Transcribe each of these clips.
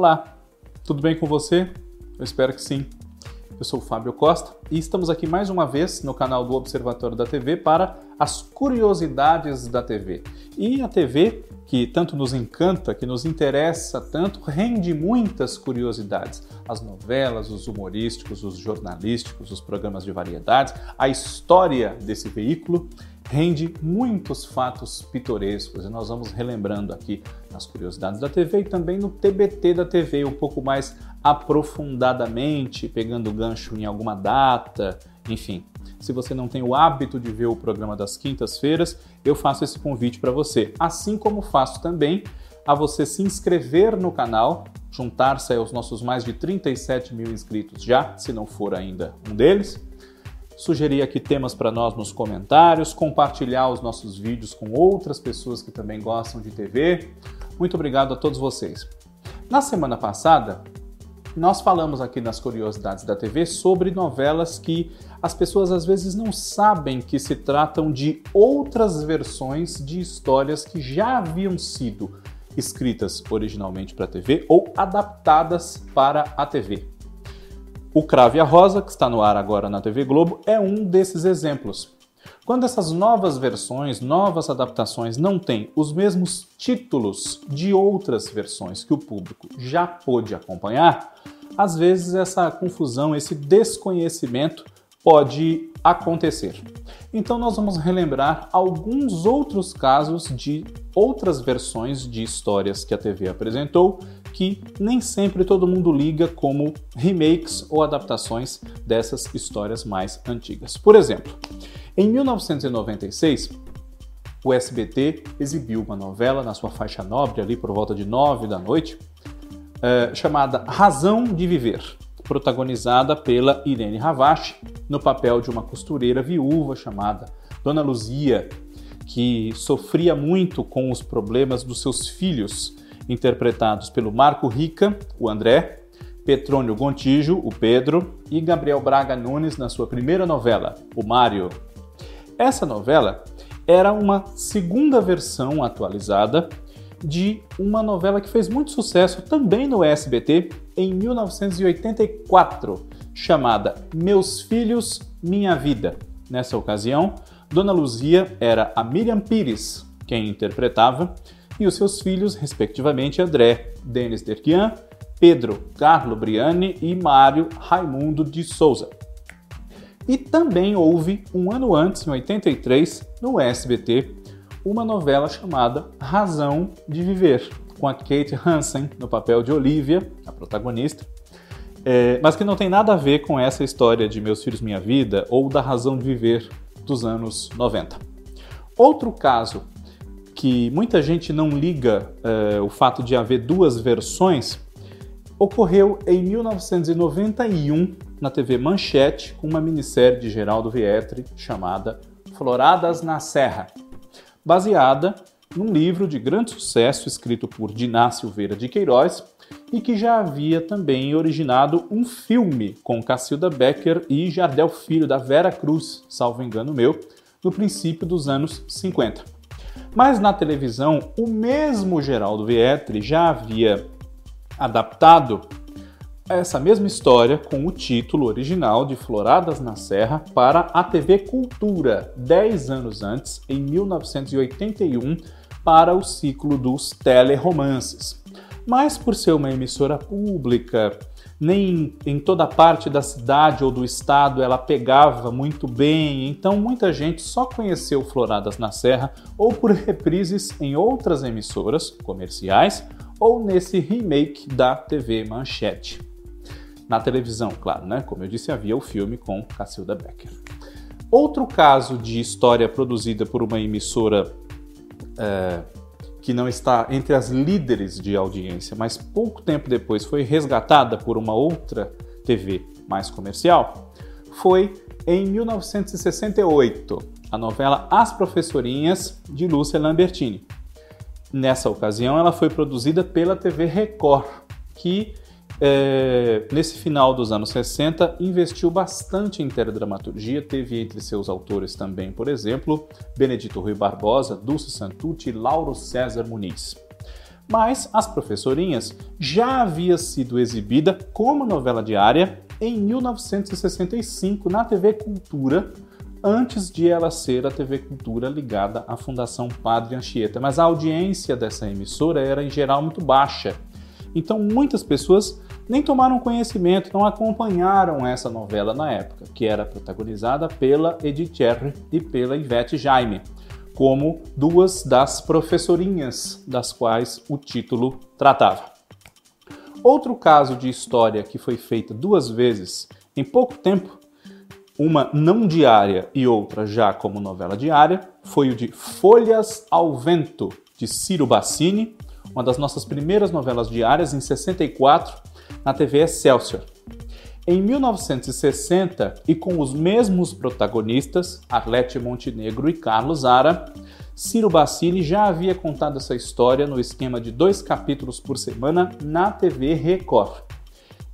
Olá, tudo bem com você? Eu espero que sim. Eu sou o Fábio Costa e estamos aqui mais uma vez no canal do Observatório da TV para as curiosidades da TV. E a TV, que tanto nos encanta, que nos interessa tanto, rende muitas curiosidades. As novelas, os humorísticos, os jornalísticos, os programas de variedades, a história desse veículo rende muitos fatos pitorescos e nós vamos relembrando aqui nas curiosidades da TV e também no TBT da TV, um pouco mais aprofundadamente, pegando gancho em alguma data, enfim. Se você não tem o hábito de ver o programa das quintas-feiras, eu faço esse convite para você. Assim como faço também a você se inscrever no canal, juntar-se aos nossos mais de 37 mil inscritos já, se não for ainda um deles sugerir aqui temas para nós nos comentários, compartilhar os nossos vídeos com outras pessoas que também gostam de TV. Muito obrigado a todos vocês. Na semana passada, nós falamos aqui nas curiosidades da TV sobre novelas que as pessoas às vezes não sabem que se tratam de outras versões de histórias que já haviam sido escritas originalmente para a TV ou adaptadas para a TV. O Crave a Rosa, que está no ar agora na TV Globo, é um desses exemplos. Quando essas novas versões, novas adaptações não têm os mesmos títulos de outras versões que o público já pôde acompanhar, às vezes essa confusão, esse desconhecimento pode acontecer. Então nós vamos relembrar alguns outros casos de outras versões de histórias que a TV apresentou que nem sempre todo mundo liga como remakes ou adaptações dessas histórias mais antigas. Por exemplo, em 1996, o SBT exibiu uma novela na sua faixa nobre, ali por volta de 9 da noite, é, chamada Razão de Viver, protagonizada pela Irene Ravache, no papel de uma costureira viúva chamada Dona Luzia, que sofria muito com os problemas dos seus filhos interpretados pelo Marco Rica, o André, Petrônio Gontijo, o Pedro, e Gabriel Braga Nunes na sua primeira novela, o Mário. Essa novela era uma segunda versão atualizada de uma novela que fez muito sucesso também no SBT em 1984, chamada Meus Filhos, Minha Vida. Nessa ocasião, Dona Luzia era a Miriam Pires quem interpretava, e os seus filhos, respectivamente, André Denis Derquian, Pedro Carlo Briani e Mário Raimundo de Souza. E também houve, um ano antes, em 83, no SBT, uma novela chamada Razão de Viver, com a Kate Hansen no papel de Olivia, a protagonista, é, mas que não tem nada a ver com essa história de Meus Filhos Minha Vida ou da Razão de Viver dos anos 90. Outro caso que muita gente não liga uh, o fato de haver duas versões, ocorreu em 1991 na TV Manchete com uma minissérie de Geraldo Vietri chamada Floradas na Serra, baseada num livro de grande sucesso escrito por Diná Silveira de Queiroz e que já havia também originado um filme com Cacilda Becker e Jardel Filho da Vera Cruz, salvo engano meu, no princípio dos anos 50. Mas na televisão, o mesmo Geraldo Vietri já havia adaptado essa mesma história com o título original de Floradas na Serra para a TV Cultura, 10 anos antes, em 1981, para o ciclo dos teleromances. Mas por ser uma emissora pública, nem em toda parte da cidade ou do estado ela pegava muito bem, então muita gente só conheceu Floradas na Serra ou por reprises em outras emissoras comerciais ou nesse remake da TV Manchete. Na televisão, claro, né? Como eu disse, havia o filme com Cacilda Becker. Outro caso de história produzida por uma emissora é, que não está entre as líderes de audiência, mas pouco tempo depois foi resgatada por uma outra TV mais comercial, foi em 1968, a novela As Professorinhas de Lúcia Lambertini. Nessa ocasião, ela foi produzida pela TV Record, que é, nesse final dos anos 60, investiu bastante em teledramaturgia, teve entre seus autores também, por exemplo, Benedito Rui Barbosa, Dulce Santucci e Lauro César Muniz. Mas As Professorinhas já havia sido exibida como novela diária em 1965 na TV Cultura, antes de ela ser a TV Cultura ligada à Fundação Padre Anchieta. Mas a audiência dessa emissora era em geral muito baixa. Então muitas pessoas nem tomaram conhecimento, não acompanharam essa novela na época, que era protagonizada pela Edith Erre e pela Ivete Jaime, como duas das professorinhas das quais o título tratava. Outro caso de história que foi feita duas vezes em pouco tempo, uma não diária e outra já como novela diária, foi o de Folhas ao Vento, de Ciro Bassini, uma das nossas primeiras novelas diárias em 64, na TV Excelsior. Em 1960, e com os mesmos protagonistas, Arlete Montenegro e Carlos Ara, Ciro Bassini já havia contado essa história no esquema de dois capítulos por semana na TV Record.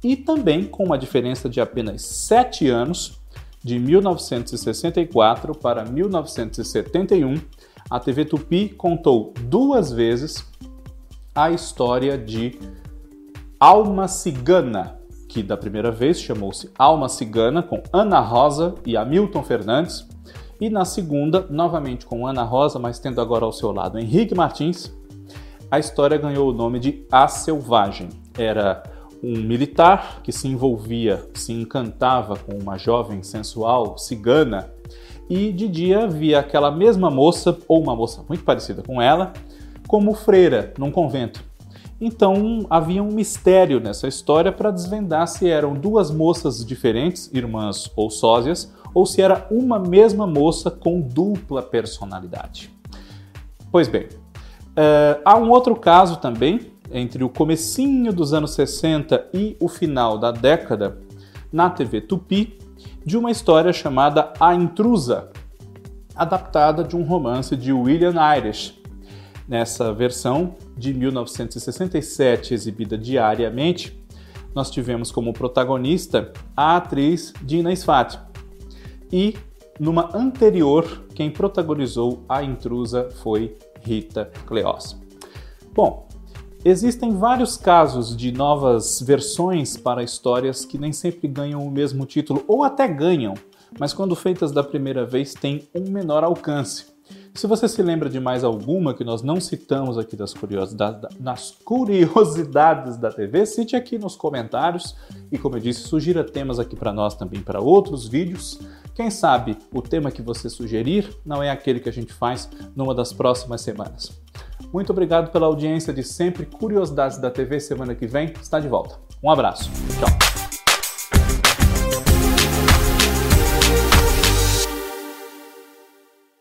E também com uma diferença de apenas sete anos, de 1964 para 1971, a TV Tupi contou duas vezes a história de Alma Cigana, que da primeira vez chamou-se Alma Cigana, com Ana Rosa e Hamilton Fernandes, e na segunda, novamente com Ana Rosa, mas tendo agora ao seu lado Henrique Martins, a história ganhou o nome de A Selvagem. Era um militar que se envolvia, se encantava com uma jovem sensual cigana e de dia via aquela mesma moça, ou uma moça muito parecida com ela, como freira num convento. Então havia um mistério nessa história para desvendar se eram duas moças diferentes, irmãs ou sósias, ou se era uma mesma moça com dupla personalidade. Pois bem, uh, há um outro caso também, entre o comecinho dos anos 60 e o final da década, na TV Tupi, de uma história chamada A Intrusa, adaptada de um romance de William Irish, Nessa versão de 1967, exibida diariamente, nós tivemos como protagonista a atriz Dina Sfat. E numa anterior, quem protagonizou a intrusa foi Rita Cleós. Bom, existem vários casos de novas versões para histórias que nem sempre ganham o mesmo título, ou até ganham, mas quando feitas da primeira vez têm um menor alcance. Se você se lembra de mais alguma que nós não citamos aqui das curiosidades, nas curiosidades da TV, cite aqui nos comentários e, como eu disse, sugira temas aqui para nós também para outros vídeos. Quem sabe o tema que você sugerir não é aquele que a gente faz numa das próximas semanas. Muito obrigado pela audiência de sempre. Curiosidades da TV semana que vem está de volta. Um abraço. Tchau.